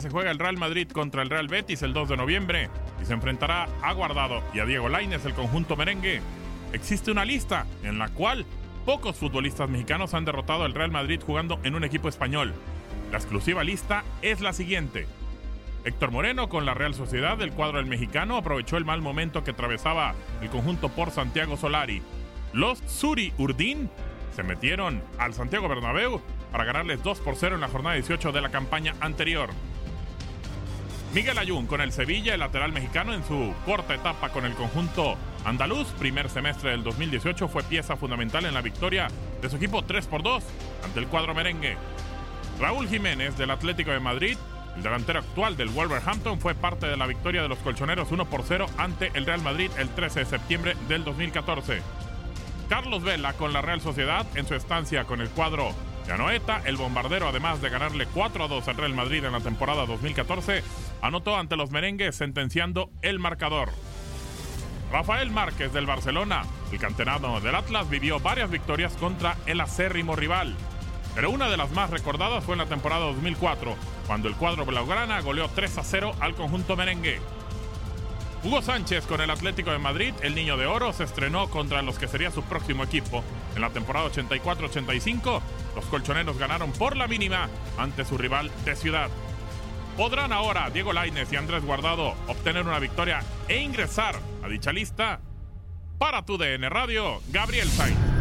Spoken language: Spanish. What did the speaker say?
se juega el Real Madrid contra el Real Betis el 2 de noviembre y se enfrentará a Guardado y a Diego Lainez, el conjunto merengue. Existe una lista en la cual pocos futbolistas mexicanos han derrotado al Real Madrid jugando en un equipo español. La exclusiva lista es la siguiente. Héctor Moreno con la Real Sociedad del cuadro del mexicano aprovechó el mal momento que atravesaba el conjunto por Santiago Solari. Los Suri Urdín se metieron al Santiago Bernabéu para ganarles 2 por 0 en la jornada 18 de la campaña anterior. Miguel Ayun con el Sevilla, el lateral mexicano en su corta etapa con el conjunto andaluz, primer semestre del 2018, fue pieza fundamental en la victoria de su equipo 3 por 2 ante el cuadro merengue. Raúl Jiménez del Atlético de Madrid, el delantero actual del Wolverhampton, fue parte de la victoria de los colchoneros 1 por 0 ante el Real Madrid el 13 de septiembre del 2014. Carlos Vela con la Real Sociedad en su estancia con el cuadro Anoeta, el bombardero además de ganarle 4 a 2 al Real Madrid en la temporada 2014, anotó ante los merengues sentenciando el marcador. Rafael Márquez del Barcelona, el canterano del Atlas, vivió varias victorias contra el acérrimo rival. Pero una de las más recordadas fue en la temporada 2004, cuando el cuadro blaugrana goleó 3 a 0 al conjunto merengue. Hugo Sánchez con el Atlético de Madrid, el Niño de Oro, se estrenó contra los que sería su próximo equipo. En la temporada 84-85, los colchoneros ganaron por la mínima ante su rival de ciudad. ¿Podrán ahora Diego Lainez y Andrés Guardado obtener una victoria e ingresar a dicha lista? Para tu DN Radio, Gabriel Sainz.